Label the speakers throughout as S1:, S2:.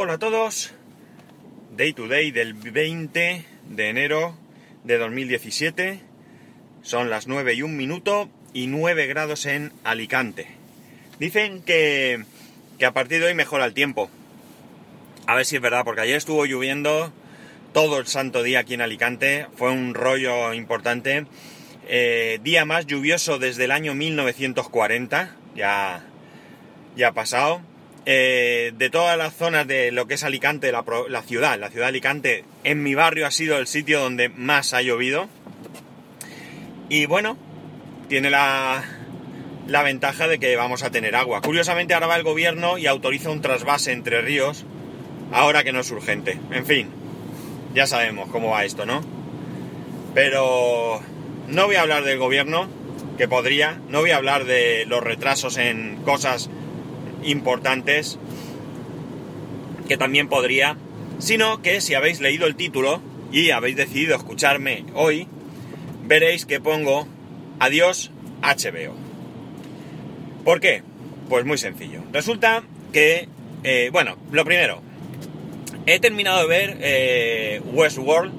S1: Hola a todos. Day to day del 20 de enero de 2017. Son las 9 y un minuto y 9 grados en Alicante. Dicen que, que a partir de hoy mejora el tiempo. A ver si es verdad, porque ayer estuvo lloviendo todo el santo día aquí en Alicante. Fue un rollo importante. Eh, día más lluvioso desde el año 1940. Ya, ya ha pasado. Eh, de todas las zonas de lo que es Alicante, la, ciudad, la ciudad de Alicante, en mi barrio ha sido el sitio donde más ha llovido. Y bueno, tiene la, la ventaja de que vamos a tener agua. Curiosamente ahora va el gobierno y autoriza un trasvase entre ríos, ahora que no es urgente. En fin, ya sabemos cómo va esto, ¿no? Pero no voy a hablar del gobierno, que podría, no voy a hablar de los retrasos en cosas importantes, que también podría, sino que si habéis leído el título y habéis decidido escucharme hoy, veréis que pongo Adiós HBO. ¿Por qué? Pues muy sencillo. Resulta que, eh, bueno, lo primero, he terminado de ver eh, Westworld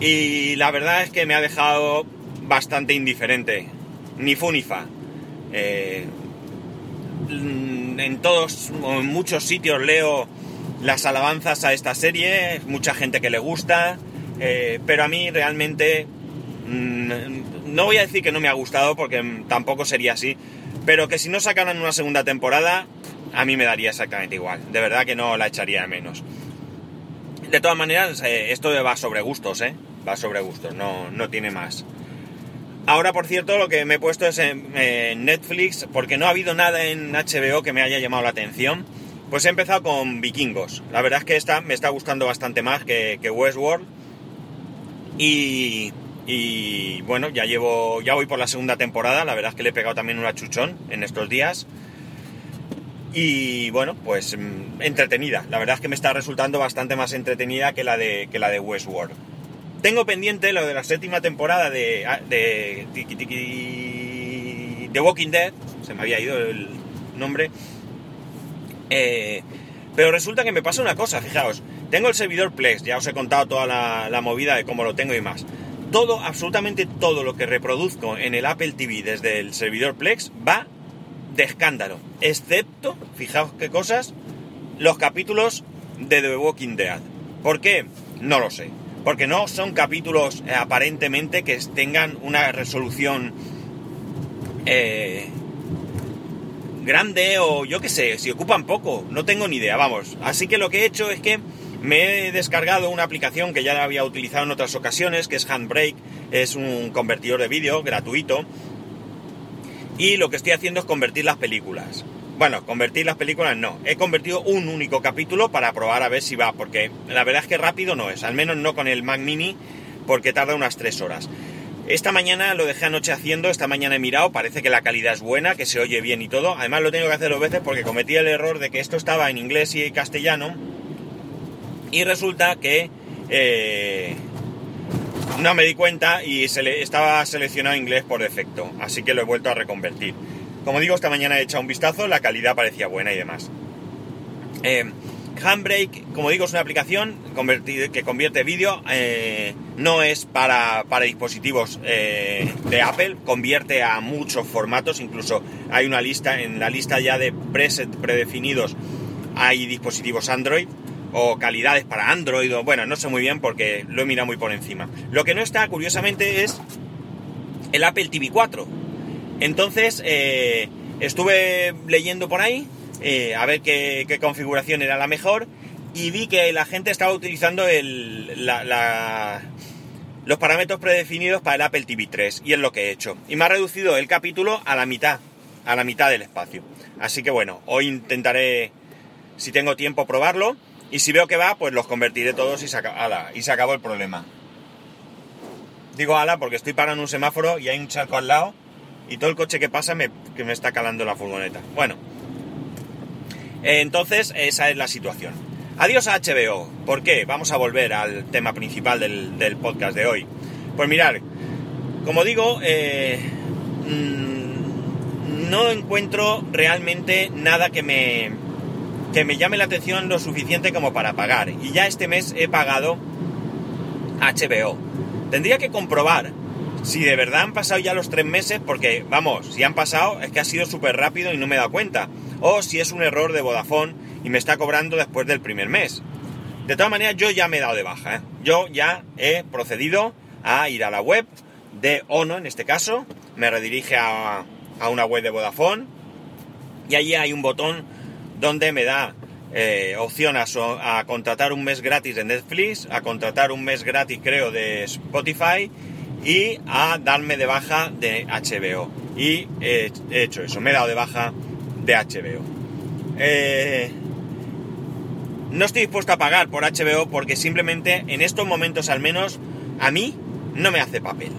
S1: y la verdad es que me ha dejado bastante indiferente. Ni fu ni fa. Eh, en todos, en muchos sitios leo las alabanzas a esta serie, mucha gente que le gusta, eh, pero a mí realmente mmm, no voy a decir que no me ha gustado porque tampoco sería así, pero que si no sacaran una segunda temporada, a mí me daría exactamente igual, de verdad que no la echaría de menos. De todas maneras, eh, esto va sobre gustos, ¿eh? Va sobre gustos, no, no tiene más. Ahora, por cierto, lo que me he puesto es en, Netflix, porque no ha habido nada en HBO que me haya llamado la atención. Pues he empezado con Vikingos. La verdad es que esta me está gustando bastante más que, Westworld. Y, y, bueno, ya llevo, ya voy por la segunda temporada. La verdad es que le he pegado también un achuchón en estos días. Y bueno, pues entretenida. La verdad es que me está resultando bastante más entretenida que la de, que la de Westworld. Tengo pendiente lo de la séptima temporada de, de, de, de Walking Dead, se me había ido el nombre, eh, pero resulta que me pasa una cosa, fijaos, tengo el servidor Plex, ya os he contado toda la, movida de cómo lo tengo y más. Todo, absolutamente todo lo que reproduzco en el Apple TV desde el servidor Plex va de escándalo, excepto, fijaos qué cosas, los capítulos de The Walking Dead. ¿Por qué? No lo sé porque no son capítulos eh, aparentemente que tengan una resolución eh, grande o yo qué sé, si ocupan poco, no tengo ni idea, vamos. Así que lo que he hecho es que me he descargado una aplicación que ya había utilizado en otras ocasiones, que es Handbrake, es un convertidor de vídeo gratuito. Y lo que estoy haciendo es convertir las películas. Bueno, convertir las películas no. He convertido un único capítulo para probar a ver si va, porque la verdad es que rápido no es, al menos no con el Mac Mini, porque tarda unas 3 horas. Esta mañana lo dejé anoche haciendo, esta mañana he mirado, parece que la calidad es buena, que se oye bien y todo. Además lo tengo que hacer dos veces porque cometí el error de que esto estaba en inglés y castellano. Y resulta que eh, no me di cuenta y se le, estaba seleccionado inglés por defecto. Así que lo he vuelto a reconvertir. Como digo, esta mañana he echado un vistazo, la calidad parecía buena y demás. Eh, Handbrake, como digo, es una aplicación que convierte vídeo, eh, no es para, dispositivos eh, de Apple, convierte a muchos formatos, incluso hay una lista, en la lista ya de preset predefinidos hay dispositivos Android o calidades para Android, o bueno, no sé muy bien porque lo he mirado muy por encima. Lo que no está, curiosamente, es el Apple TV 4 entonces, eh, estuve leyendo por ahí eh, a ver qué, configuración era la mejor y vi que la gente estaba utilizando los parámetros predefinidos para el Apple TV 3 y es lo que he hecho. Y me ha reducido el capítulo a la mitad, a la mitad del espacio. Así que bueno, hoy intentaré, si tengo tiempo, probarlo y si veo que va, pues los convertiré todos y se, y se acabó el problema. Digo ala porque estoy parando un semáforo y hay un charco al lado y todo el coche que pasa me, que me está calando la furgoneta. Bueno, entonces esa es la situación. Adiós a HBO. ¿Por qué? Vamos a volver al tema principal del, del podcast de hoy. Pues mirar, como digo, eh, mmm, no encuentro realmente nada que me, que me llame la atención lo suficiente como para pagar. Y ya este mes he pagado HBO. Tendría que comprobar si de verdad han pasado ya los tres meses, porque vamos, si han pasado es que ha sido súper rápido y no me he dado cuenta. O si es un error de Vodafone y me está cobrando después del primer mes. De todas maneras, yo ya me he dado de baja. ¿eh? Yo ya he procedido a ir a la web de ONO, en este caso. Me redirige a, una web de Vodafone. Y allí hay un botón donde me da eh, opción a, a, contratar un mes gratis de Netflix, a contratar un mes gratis creo de Spotify y a darme de baja de HBO. Y he hecho eso, me he dado de baja de HBO. Eh, no estoy dispuesto a pagar por HBO porque simplemente en estos momentos al menos a mí no me hace papel.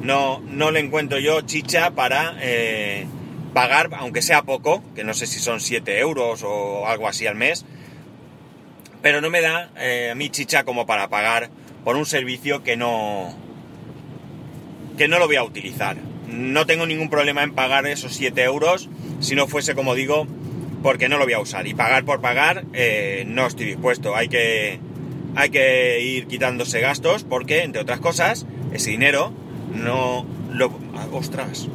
S1: No, no le encuentro yo chicha para eh, pagar, aunque sea poco, que no sé si son 7 euros o algo así al mes, pero no me da eh, a mí chicha como para pagar por un servicio que no, que no lo voy a utilizar. No tengo ningún problema en pagar esos 7 euros si no fuese, como digo, porque no lo voy a usar. Y pagar por pagar eh, no estoy dispuesto. Hay que, hay que ir quitándose gastos porque, entre otras cosas, ese dinero no lo... Ah, ¡Ostras!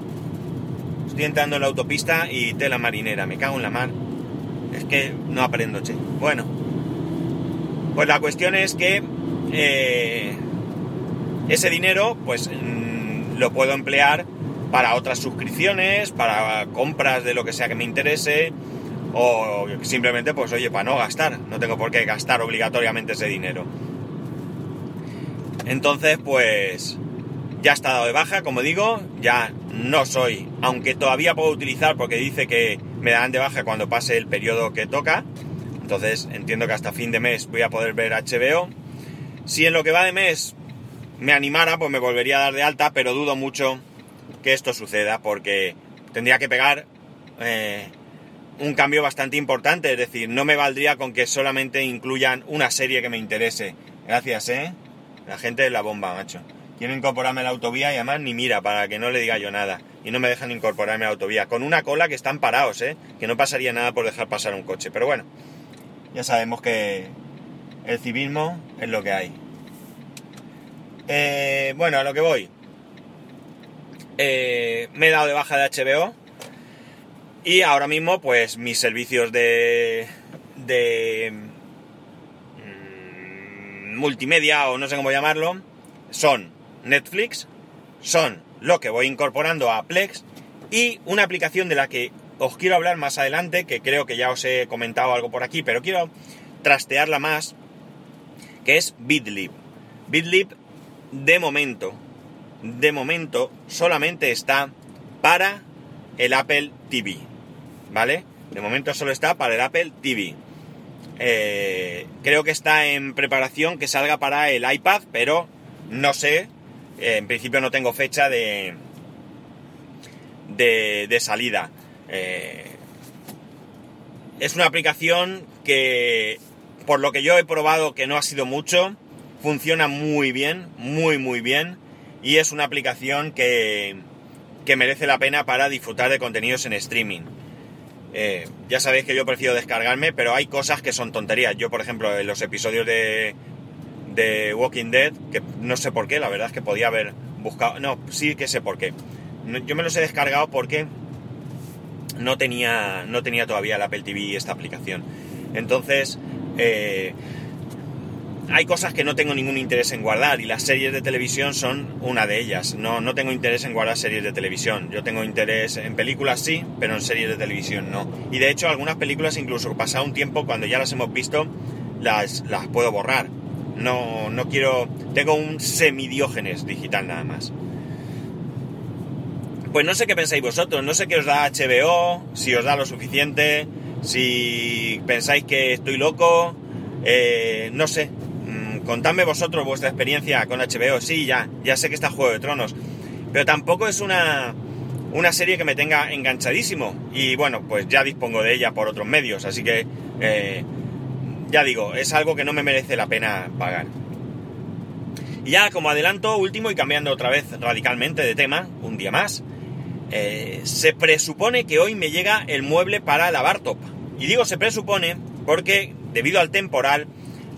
S1: Estoy entrando en la autopista y tela marinera. Me cago en la mar. Es que no aprendo, che. Bueno. Pues la cuestión es que eh, ese dinero, pues lo puedo emplear para otras suscripciones, para compras de lo que sea que me interese, o simplemente, pues oye, para no gastar, no tengo por qué gastar obligatoriamente ese dinero. Entonces, pues ya está dado de baja, como digo, ya no soy, aunque todavía puedo utilizar porque dice que me dan de baja cuando pase el periodo que toca. Entonces entiendo que hasta fin de mes voy a poder ver HBO. Si en lo que va de mes me animara, pues me volvería a dar de alta, pero dudo mucho que esto suceda porque tendría que pegar eh, un cambio bastante importante, es decir, no me valdría con que solamente incluyan una serie que me interese. Gracias, ¿eh? La gente de la bomba, macho. Quiero incorporarme a la autovía y además ni mira para que no le diga yo nada. Y no me dejan incorporarme a la autovía. Con una cola que están parados, ¿eh? Que no pasaría nada por dejar pasar un coche. Pero bueno, ya sabemos que el civismo es lo que hay. Eh, bueno, a lo que voy. Eh, me he dado de baja de HBO y ahora mismo pues mis servicios de, mm, multimedia o no sé cómo llamarlo son Netflix, son lo que voy incorporando a Plex y una aplicación de la que os quiero hablar más adelante, que creo que ya os he comentado algo por aquí, pero quiero trastearla más, que es BitLib. BitLib de momento, de momento solamente está para el Apple TV, ¿vale? De momento solo está para el Apple TV. Eh, creo que está en preparación que salga para el iPad, pero no sé. Eh, en principio no tengo fecha de, de, salida. Eh, es una aplicación que, por lo que yo he probado, que no ha sido mucho, funciona muy bien, muy muy bien y es una aplicación que, que merece la pena para disfrutar de contenidos en streaming. Eh, ya sabéis que yo prefiero descargarme, pero hay cosas que son tonterías. Yo, por ejemplo, en los episodios de, de Walking Dead, que no sé por qué, la verdad es que podía haber buscado... No, sí que sé por qué. Yo me los he descargado porque no tenía, no tenía todavía el Apple TV esta aplicación. Entonces, eh, hay cosas que no tengo ningún interés en guardar y las series de televisión son una de ellas. No, no tengo interés en guardar series de televisión. Yo tengo interés en películas sí, pero en series de televisión no. Y de hecho algunas películas incluso pasado un tiempo cuando ya las hemos visto las, las puedo borrar. No, no quiero... Tengo un semidiógenes digital nada más. Pues no sé qué pensáis vosotros, no sé qué os da HBO, si os da lo suficiente, si pensáis que estoy loco, eh, no sé, contadme vosotros vuestra experiencia con HBO. Sí, ya, ya sé que está Juego de Tronos. Pero tampoco es una, una serie que me tenga enganchadísimo. Y bueno, pues ya dispongo de ella por otros medios. Así que, eh, ya digo, es algo que no me merece la pena pagar. Y ya como adelanto, último y cambiando otra vez radicalmente de tema, un día más, eh, se presupone que hoy me llega el mueble para la Bartop. Y digo se presupone porque debido al temporal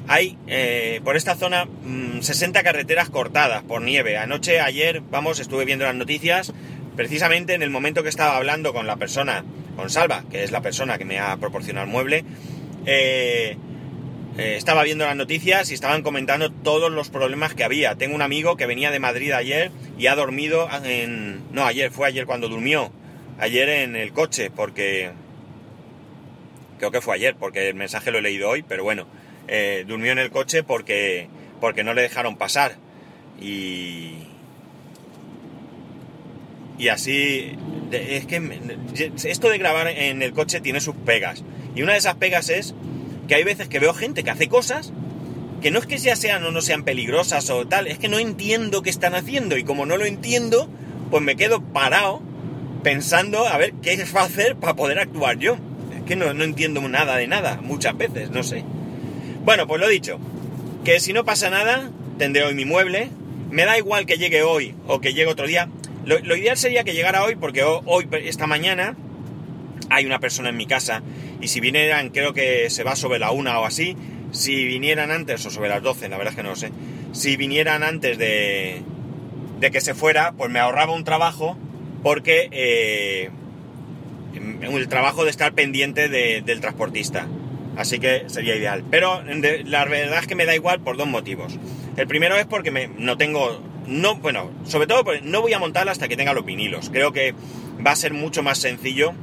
S1: hay eh, por esta zona 60 mm, carreteras cortadas por nieve. Anoche, ayer, vamos, estuve viendo las noticias, precisamente en el momento que estaba hablando con la persona, con Salva, que es la persona que me ha proporcionado el mueble, eh, eh, estaba viendo las noticias y estaban comentando todos los problemas que había. Tengo un amigo que venía de Madrid ayer y ha dormido en... No, ayer, fue ayer cuando durmió. Ayer en el coche, porque... Creo que fue ayer, porque el mensaje lo he leído hoy, pero bueno. Eh, durmió en el coche porque, porque no le dejaron pasar. Y... Y así... Es que esto de grabar en el coche tiene sus pegas. Y una de esas pegas es que hay veces que veo gente que hace cosas que no es que ya sean o no sean peligrosas o tal, es que no entiendo qué están haciendo y como no lo entiendo, pues me quedo parado pensando a ver qué va a hacer para poder actuar yo. Es que no, no entiendo nada de nada, muchas veces, no sé. Bueno, pues lo dicho, que si no pasa nada, tendré hoy mi mueble, me da igual que llegue hoy o que llegue otro día. Lo, ideal sería que llegara hoy porque hoy, esta mañana, hay una persona en mi casa y si vinieran, creo que se va sobre la una o así, si vinieran antes, o sobre las 12, la verdad es que no lo sé, si vinieran antes de, de que se fuera, pues me ahorraba un trabajo porque eh, el trabajo de estar pendiente del transportista. Así que sería ideal. Pero la verdad es que me da igual por dos motivos. El primero es porque me, no tengo, no, bueno, sobre todo no voy a montarla hasta que tenga los vinilos. Creo que va a ser mucho más sencillo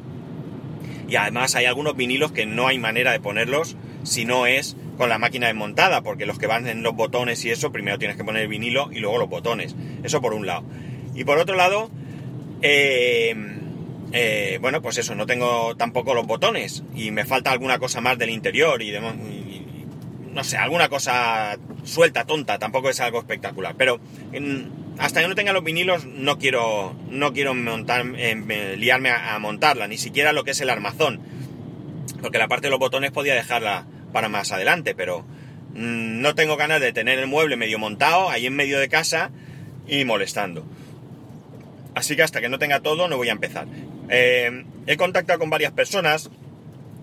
S1: y además hay algunos vinilos que no hay manera de ponerlos si no es con la máquina desmontada, porque los que van en los botones y eso, primero tienes que poner el vinilo y luego los botones. Eso por un lado. Y por otro lado, eh, eh, bueno, pues eso, no tengo tampoco los botones y me falta alguna cosa más del interior y, no sé, alguna cosa suelta, tonta, tampoco es algo espectacular. Pero hasta que no tenga los vinilos no quiero, no quiero montar, eh, liarme a, montarla, ni siquiera lo que es el armazón. Porque la parte de los botones podía dejarla para más adelante, pero mm, no tengo ganas de tener el mueble medio montado ahí en medio de casa y molestando. Así que hasta que no tenga todo no voy a empezar. Eh, he contactado con varias personas.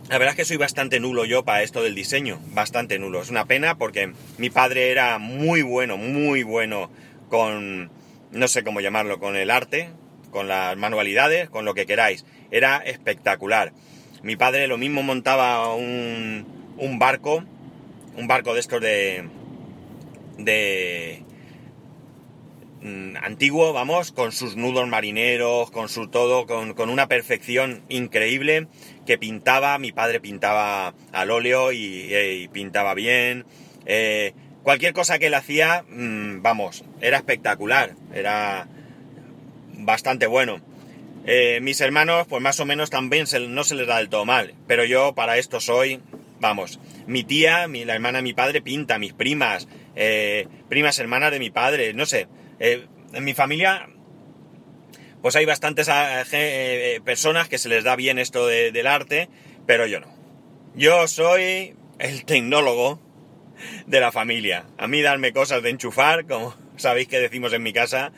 S1: La verdad es que soy bastante nulo yo para esto del diseño, bastante nulo. Es una pena porque mi padre era muy bueno, muy bueno con, no sé cómo llamarlo, con el arte, con las manualidades, con lo que queráis. Era espectacular. Mi padre lo mismo montaba un, un barco, un barco de estos de, de antiguo, vamos, con sus nudos marineros, con su todo, con, una perfección increíble que pintaba, mi padre pintaba al óleo y, pintaba bien. Eh, cualquier cosa que él hacía, mm, vamos, era espectacular, era bastante bueno. Eh, mis hermanos, pues más o menos también no se les da del todo mal, pero yo para esto soy, vamos, mi tía, mi, la hermana de mi padre pinta, mis primas, eh, primas hermanas de mi padre, no sé, eh, en mi familia pues hay bastantes personas que se les da bien esto del arte, pero yo no. Yo soy el tecnólogo de la familia. A mí darme cosas de enchufar, como sabéis que decimos en mi casa,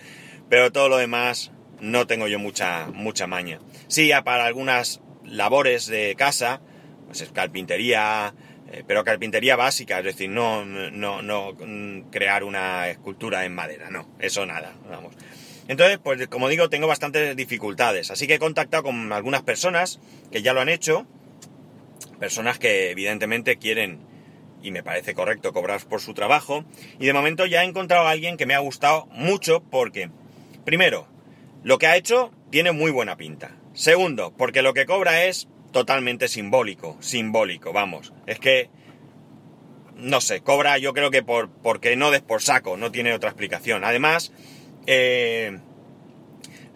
S1: pero todo lo demás no tengo yo mucha, mucha maña. Sí, para algunas labores de casa, pues es carpintería, eh, pero carpintería básica, es decir, no, no, no mm, crear una escultura en madera, no, eso nada, vamos. Entonces, pues como digo, tengo bastantes dificultades, así que he contactado con algunas personas que ya lo han hecho, personas que evidentemente quieren y me parece correcto cobrar por su trabajo. Y de momento ya he encontrado a alguien que me ha gustado mucho porque, primero, lo que ha hecho tiene muy buena pinta. Segundo, porque lo que cobra es totalmente simbólico, simbólico, vamos. Es que, no sé, cobra yo creo que por, porque no des por saco, no tiene otra explicación. Además, eh,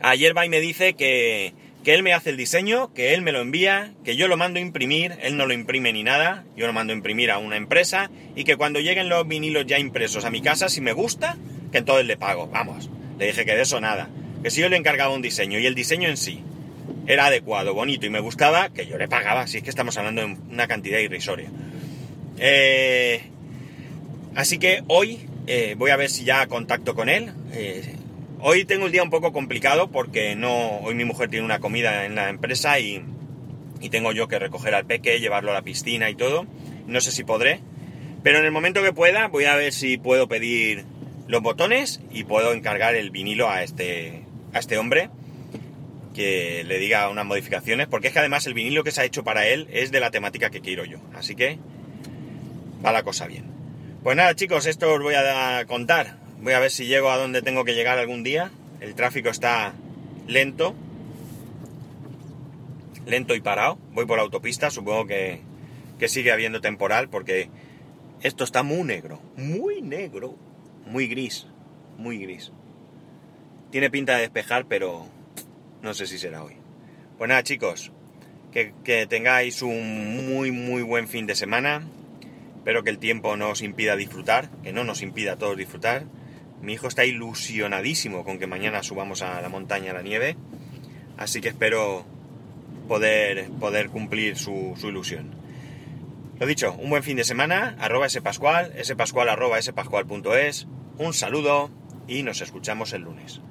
S1: ayer va y me dice que, que él me hace el diseño, que él me lo envía, que yo lo mando a imprimir, él no lo imprime ni nada, yo lo mando a imprimir a una empresa y que cuando lleguen los vinilos ya impresos a mi casa, si me gusta, que entonces le pago. Vamos, le dije que de eso nada, que si yo le encargaba un diseño y el diseño en sí era adecuado, bonito y me gustaba, que yo le pagaba, si es que estamos hablando de una cantidad irrisoria. Eh, así que hoy eh, voy a ver si ya contacto con él. Eh, Hoy tengo el día un poco complicado porque no, hoy mi mujer tiene una comida en la empresa y, y tengo yo que recoger al peque, llevarlo a la piscina y todo. No sé si podré, pero en el momento que pueda voy a ver si puedo pedir los botones y puedo encargar el vinilo a este, a este hombre que le diga unas modificaciones, porque es que además el vinilo que se ha hecho para él es de la temática que quiero yo, así que va la cosa bien. Pues nada chicos, esto os voy a contar, voy a ver si llego a donde tengo que llegar algún día, el tráfico está lento, lento y parado, voy por la autopista, supongo que, que sigue habiendo temporal porque esto está muy negro, muy negro, muy gris, muy gris. Tiene pinta de despejar, pero no sé si será hoy. Pues nada, chicos, que, tengáis un muy, muy buen fin de semana. Espero que el tiempo no os impida disfrutar, que no nos impida a todos disfrutar. Mi hijo está ilusionadísimo con que mañana subamos a la montaña a la nieve, así que espero poder, poder cumplir su, su ilusión. Lo dicho, un buen fin de semana, arroba spascual, spascual arroba spascual.es, un saludo y nos escuchamos el lunes.